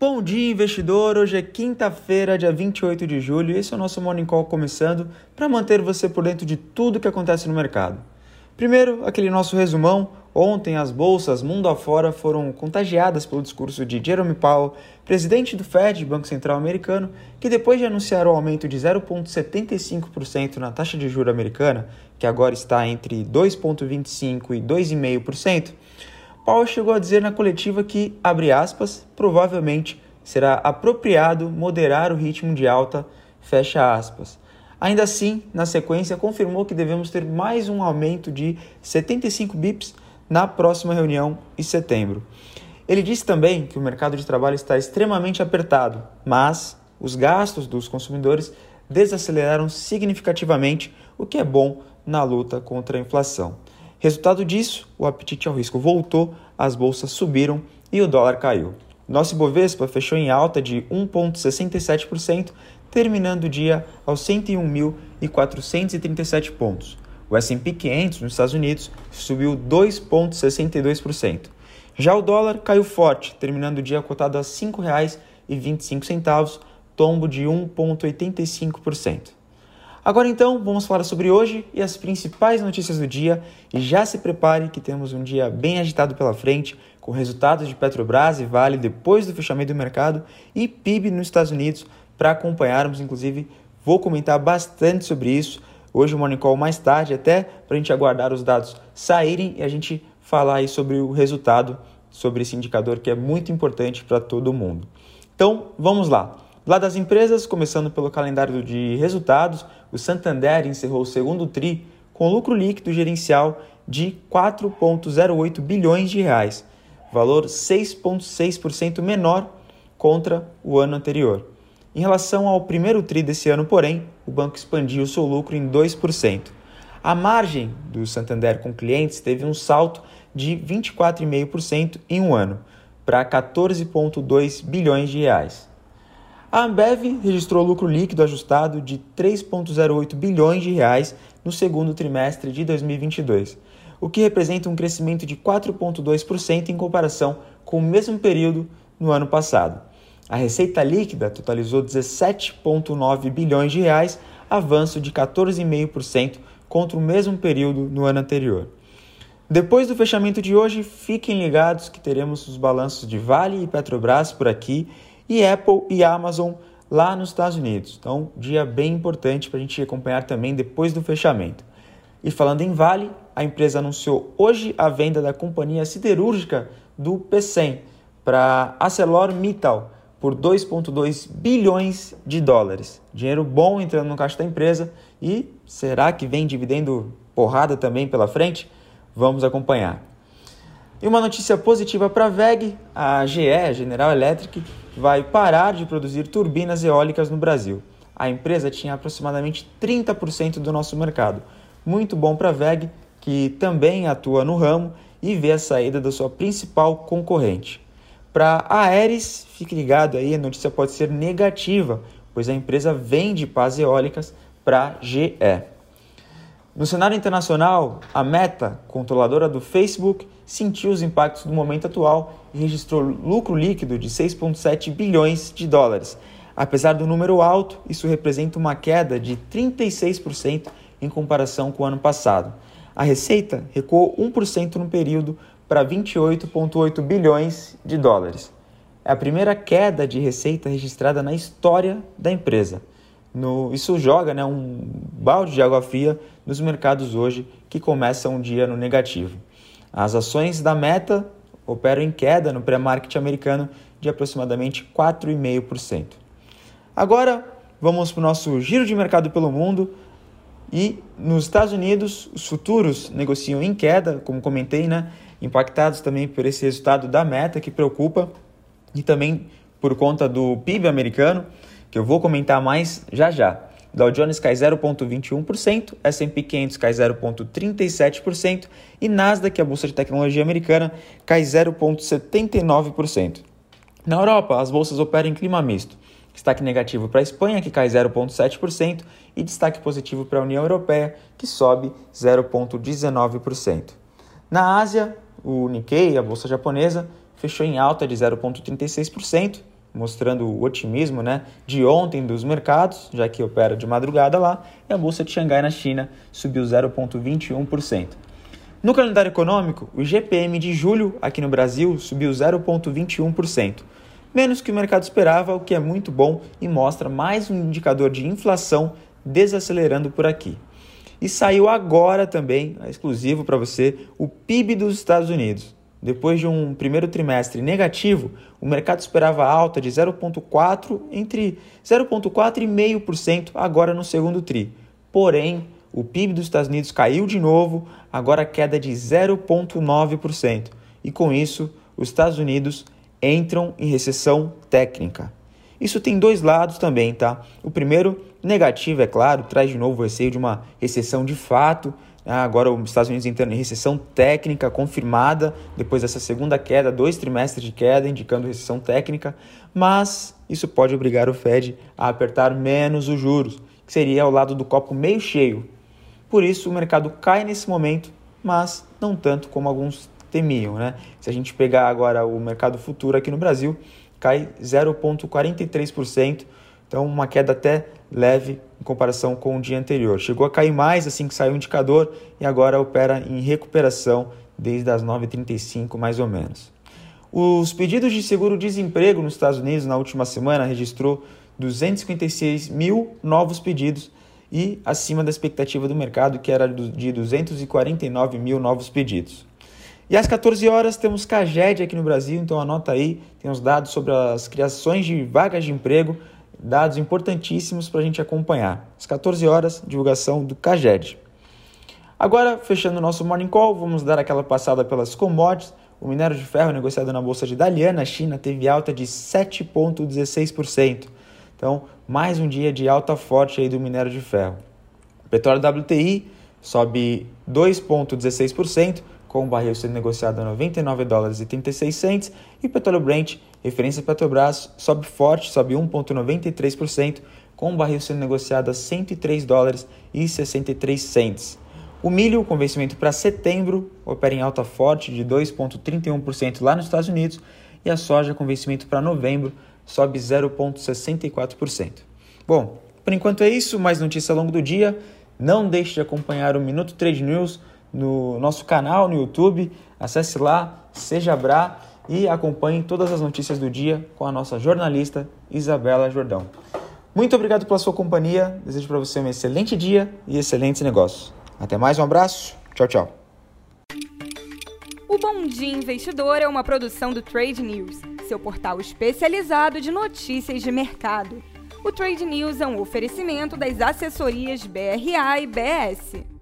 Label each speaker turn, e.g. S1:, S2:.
S1: Bom dia, investidor! Hoje é quinta-feira, dia 28 de julho, e esse é o nosso Morning Call começando para manter você por dentro de tudo que acontece no mercado. Primeiro, aquele nosso resumão. Ontem, as bolsas mundo afora foram contagiadas pelo discurso de Jerome Powell, presidente do Fed, Banco Central Americano, que depois de anunciar o aumento de 0,75% na taxa de juros americana, que agora está entre 2,25% e 2,5%, Powell chegou a dizer na coletiva que, abre aspas, provavelmente será apropriado moderar o ritmo de alta, fecha aspas. Ainda assim, na sequência, confirmou que devemos ter mais um aumento de 75 bips na próxima reunião em setembro. Ele disse também que o mercado de trabalho está extremamente apertado, mas os gastos dos consumidores desaceleraram significativamente, o que é bom na luta contra a inflação. Resultado disso, o apetite ao risco voltou, as bolsas subiram e o dólar caiu. Nosso Ibovespa fechou em alta de 1,67%, terminando o dia aos 101.437 pontos. O S&P 500 nos Estados Unidos subiu 2,62%. Já o dólar caiu forte, terminando o dia cotado a R$ 5,25, tombo de 1,85%. Agora então, vamos falar sobre hoje e as principais notícias do dia e já se prepare que temos um dia bem agitado pela frente, com resultados de Petrobras e Vale depois do fechamento do mercado e PIB nos Estados Unidos para acompanharmos, inclusive vou comentar bastante sobre isso hoje o Morning Call mais tarde até para a gente aguardar os dados saírem e a gente falar aí sobre o resultado, sobre esse indicador que é muito importante para todo mundo. Então, vamos lá. Lá das empresas, começando pelo calendário de resultados, o Santander encerrou o segundo TRI com lucro líquido gerencial de 4,08 bilhões de reais, valor 6,6% menor contra o ano anterior. Em relação ao primeiro TRI desse ano, porém, o banco expandiu seu lucro em 2%. A margem do Santander com clientes teve um salto de 24,5% em um ano, para 14,2 bilhões de reais. A Ambev registrou lucro líquido ajustado de 3,08 bilhões de reais no segundo trimestre de 2022, o que representa um crescimento de 4,2% em comparação com o mesmo período no ano passado. A receita líquida totalizou 17,9 bilhões de reais, avanço de 14,5% contra o mesmo período no ano anterior. Depois do fechamento de hoje, fiquem ligados que teremos os balanços de Vale e Petrobras por aqui e Apple e Amazon lá nos Estados Unidos. Então, dia bem importante para a gente acompanhar também depois do fechamento. E falando em Vale, a empresa anunciou hoje a venda da companhia siderúrgica do P100 para ArcelorMittal por 2,2 bilhões de dólares. Dinheiro bom entrando no caixa da empresa e será que vem dividendo porrada também pela frente? Vamos acompanhar. E uma notícia positiva para a VEG, a GE, General Electric, vai parar de produzir turbinas eólicas no Brasil. A empresa tinha aproximadamente 30% do nosso mercado. Muito bom para a VEG, que também atua no ramo e vê a saída da sua principal concorrente. Para a Aeres, fique ligado aí, a notícia pode ser negativa, pois a empresa vende pás eólicas para GE. No cenário internacional, a Meta, controladora do Facebook, sentiu os impactos do momento atual e registrou lucro líquido de 6,7 bilhões de dólares. Apesar do número alto, isso representa uma queda de 36% em comparação com o ano passado. A receita recuou 1% no período para 28,8 bilhões de dólares. É a primeira queda de receita registrada na história da empresa. No, isso joga né, um balde de água fria nos mercados hoje que começam um dia no negativo. As ações da Meta operam em queda no pré-market americano de aproximadamente 4,5%. Agora vamos para o nosso giro de mercado pelo mundo. E nos Estados Unidos, os futuros negociam em queda, como comentei, né? impactados também por esse resultado da meta que preocupa e também por conta do PIB americano que eu vou comentar mais já já. Dow Jones cai 0,21%, S&P 500 cai 0,37% e Nasdaq, a bolsa de tecnologia americana, cai 0,79%. Na Europa, as bolsas operam em clima misto. Destaque negativo para a Espanha, que cai 0,7%, e destaque positivo para a União Europeia, que sobe 0,19%. Na Ásia, o Nikkei, a bolsa japonesa, fechou em alta de 0,36%, mostrando o otimismo né, de ontem dos mercados, já que opera de madrugada lá, e a bolsa de Xangai na China subiu 0,21%. No calendário econômico, o GPM de julho aqui no Brasil subiu 0,21%, menos que o mercado esperava, o que é muito bom e mostra mais um indicador de inflação desacelerando por aqui. E saiu agora também, é exclusivo para você, o PIB dos Estados Unidos. Depois de um primeiro trimestre negativo, o mercado esperava alta de 0,4 entre 0,4 e 0,5% agora no segundo tri. Porém, o PIB dos Estados Unidos caiu de novo, agora queda de 0,9%. E com isso, os Estados Unidos entram em recessão técnica. Isso tem dois lados também, tá? O primeiro, negativo, é claro, traz de novo o receio de uma recessão de fato. Ah, agora os Estados Unidos entrando em recessão técnica confirmada, depois dessa segunda queda, dois trimestres de queda, indicando recessão técnica, mas isso pode obrigar o Fed a apertar menos os juros, que seria ao lado do copo meio cheio. Por isso o mercado cai nesse momento, mas não tanto como alguns temiam. Né? Se a gente pegar agora o mercado futuro aqui no Brasil, cai 0,43%, então uma queda até leve em comparação com o dia anterior. Chegou a cair mais assim que saiu o indicador e agora opera em recuperação desde as 9h35 mais ou menos. Os pedidos de seguro-desemprego nos Estados Unidos na última semana registrou 256 mil novos pedidos e acima da expectativa do mercado, que era de 249 mil novos pedidos. E às 14 horas temos Caged aqui no Brasil, então anota aí, tem os dados sobre as criações de vagas de emprego, dados importantíssimos para a gente acompanhar. Às 14 horas, divulgação do Caged. Agora, fechando o nosso Morning Call, vamos dar aquela passada pelas commodities. O minério de ferro negociado na bolsa de Dalian, na China, teve alta de 7,16%. Então, mais um dia de alta forte aí do minério de ferro. O petróleo WTI sobe 2,16%, com o barril sendo negociado a 99 dólares e 36 centes, e petróleo Brent, referência Petrobras, sobe forte, sobe 1,93%, com o barril sendo negociado a 103 dólares e 63 centes. O milho, com vencimento para setembro, opera em alta forte de 2,31% lá nos Estados Unidos, e a soja, com vencimento para novembro, sobe 0,64%. Bom, por enquanto é isso, mais notícia ao longo do dia. Não deixe de acompanhar o Minuto Trade News no nosso canal no YouTube. Acesse lá, seja Bra e acompanhe todas as notícias do dia com a nossa jornalista Isabela Jordão. Muito obrigado pela sua companhia. Desejo para você um excelente dia e excelentes negócios. Até mais, um abraço. Tchau, tchau.
S2: O Bom Dia Investidor é uma produção do Trade News, seu portal especializado de notícias de mercado. O Trade News é um oferecimento das assessorias BRA e BS.